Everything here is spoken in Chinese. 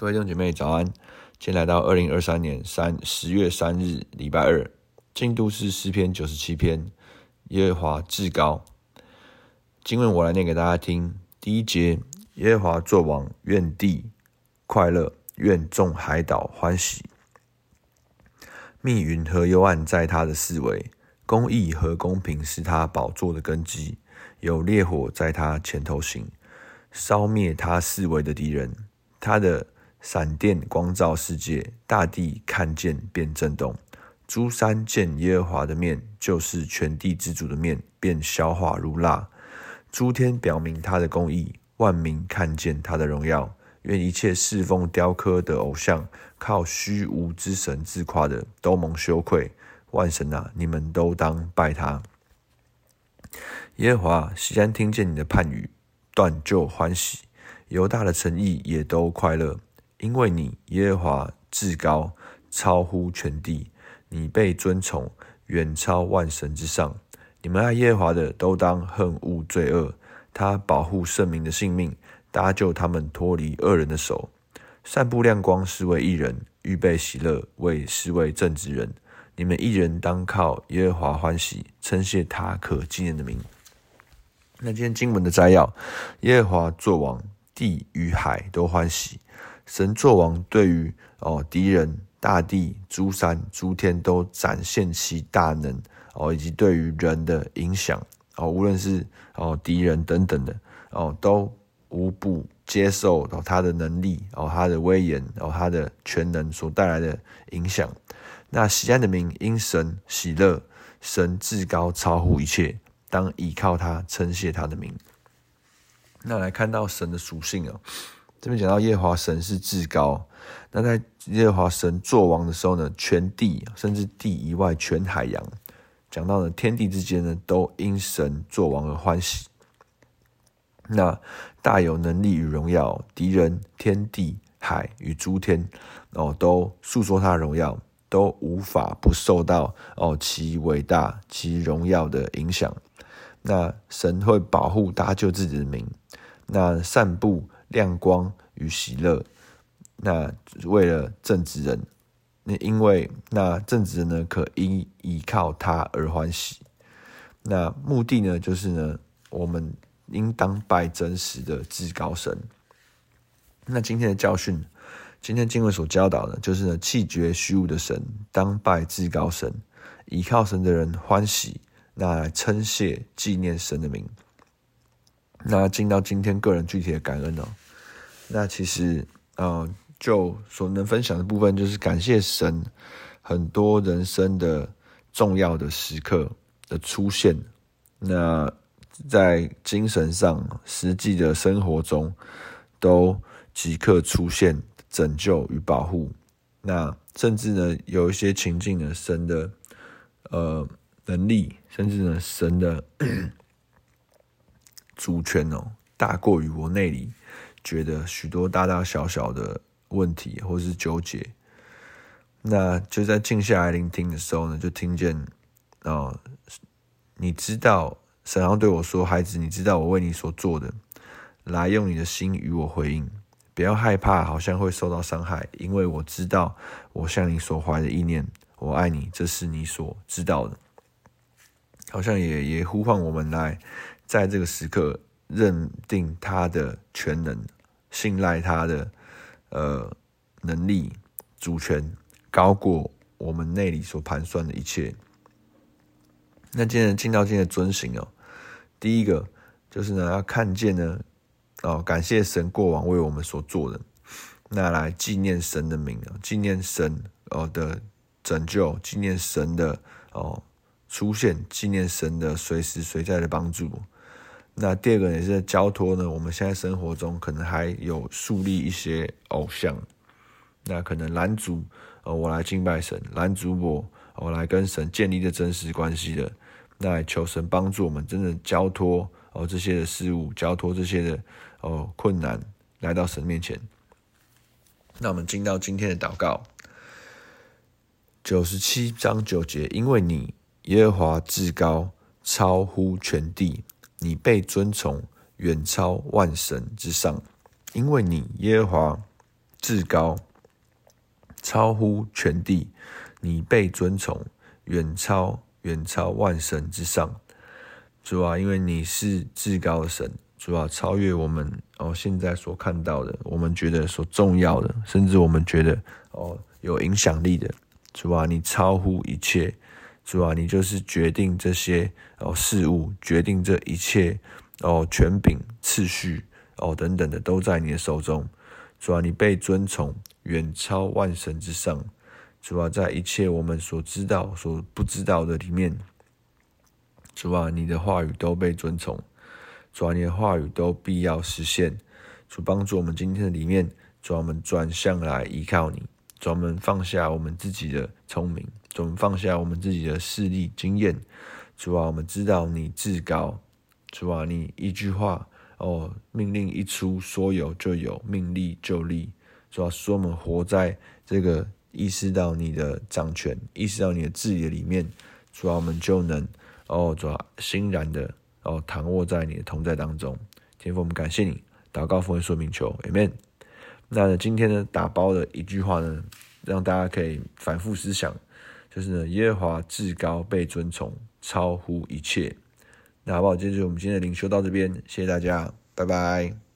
各位弟兄姐妹早安，今天来到二零二三年三十月三日礼拜二，进度是诗篇九十七篇，耶和华至高。经文我来念给大家听。第一节，耶和华作王，愿地快乐，愿众海岛欢喜。密云和幽暗在他的四围，公义和公平是他宝座的根基，有烈火在他前头行，烧灭他四围的敌人，他的。闪电光照世界，大地看见便震动。诸山见耶和华的面，就是全地之主的面，便消化如蜡。诸天表明他的公义，万民看见他的荣耀。愿一切侍奉雕刻的偶像，靠虚无之神自夸的，都蒙羞愧。万神啊，你们都当拜他。耶和华，西安听见你的判语，断就欢喜；犹大的诚意也都快乐。因为你耶和华至高，超乎全地，你被尊崇，远超万神之上。你们爱耶和华的，都当恨恶罪恶。他保护圣民的性命，搭救他们脱离恶人的手。散布亮光是为一人，预备喜乐为是为正直人。你们一人当靠耶和华欢喜，称谢他可纪念的名。那今天经文的摘要：耶和华作王，地与海都欢喜。神作王，对于哦敌人、大地、诸山、诸天都展现其大能哦，以及对于人的影响哦，无论是哦敌人等等的哦，都无不接受哦他的能力哦，他的威严哦，他的全能所带来的影响。那锡安的名因神喜乐，神至高超乎一切，当倚靠他，称谢他的名。那来看到神的属性哦。这边讲到耶和华神是至高，那在耶和华神作王的时候呢，全地甚至地以外全海洋，讲到呢天地之间呢，都因神作王而欢喜。那大有能力与荣耀，敌人、天地、海与诸天哦，都述说他的荣耀，都无法不受到哦其伟大、其荣耀的影响。那神会保护搭救自己的民，那散布。亮光与喜乐，那为了正直人，那因为那正直人呢，可因依靠他而欢喜。那目的呢，就是呢，我们应当拜真实的至高神。那今天的教训，今天经文所教导的，就是呢，弃绝虚无的神，当拜至高神，依靠神的人欢喜，那称谢纪念神的名。那进到今天个人具体的感恩哦，那其实呃，就所能分享的部分就是感谢神，很多人生的重要的时刻的出现，那在精神上、实际的生活中都即刻出现拯救与保护。那甚至呢，有一些情境呢，神的呃能力，甚至呢，神的。主权哦，大过于我内里觉得许多大大小小的问题或是纠结，那就在静下来聆听的时候呢，就听见哦，你知道神要对我说：“孩子，你知道我为你所做的，来用你的心与我回应，不要害怕，好像会受到伤害，因为我知道我向你所怀的意念，我爱你，这是你所知道的。”好像也也呼唤我们来。在这个时刻，认定他的全能，信赖他的呃能力、主权，高过我们内里所盘算的一切。那今天进到今天的遵行哦，第一个就是呢，要看见呢，哦，感谢神过往为我们所做的，那来纪念神的名啊，纪念神哦的拯救，纪念神的哦出现，纪念神的随时随在的帮助。那第二个也是交托呢，我们现在生活中可能还有树立一些偶像，那可能男主呃我来敬拜神，男主我我来跟神建立的真实关系的，那求神帮助我们真的交托哦这些的事物，交托这些的哦困难来到神面前。那我们进到今天的祷告，九十七章九节，因为你耶和华至高，超乎全地。你被尊崇，远超万神之上，因为你耶和华至高，超乎全地，你被尊崇，远超远超万神之上。主啊，因为你是至高的神，主啊，超越我们哦现在所看到的，我们觉得所重要的，甚至我们觉得哦有影响力的。主啊，你超乎一切，主啊，你就是决定这些哦事物，决定这一切哦权柄、次序哦等等的，都在你的手中。主啊，你被尊崇，远超万神之上。主啊，在一切我们所知道、所不知道的里面，主啊，你的话语都被尊崇。主啊，你的话语都必要实现。主帮助我们今天的里面，主啊，我们转向来依靠你。专门放下我们自己的聪明，专门放下我们自己的势力经验。主啊，我们知道你至高。主啊，你一句话。哦，命令一出，说有就有，命立就立。主要说我们活在这个意识到你的掌权，意识到你的治理里面，主要我们就能哦，主要欣然的哦，躺卧在你的同在当中。天父，我们感谢你，祷告奉耶稣名求，Amen。那，今天呢，打包的一句话呢，让大家可以反复思想，就是呢，耶和华至高被尊崇，超乎一切。那好不好？这就是我们今天的灵修到这边，谢谢大家，拜拜。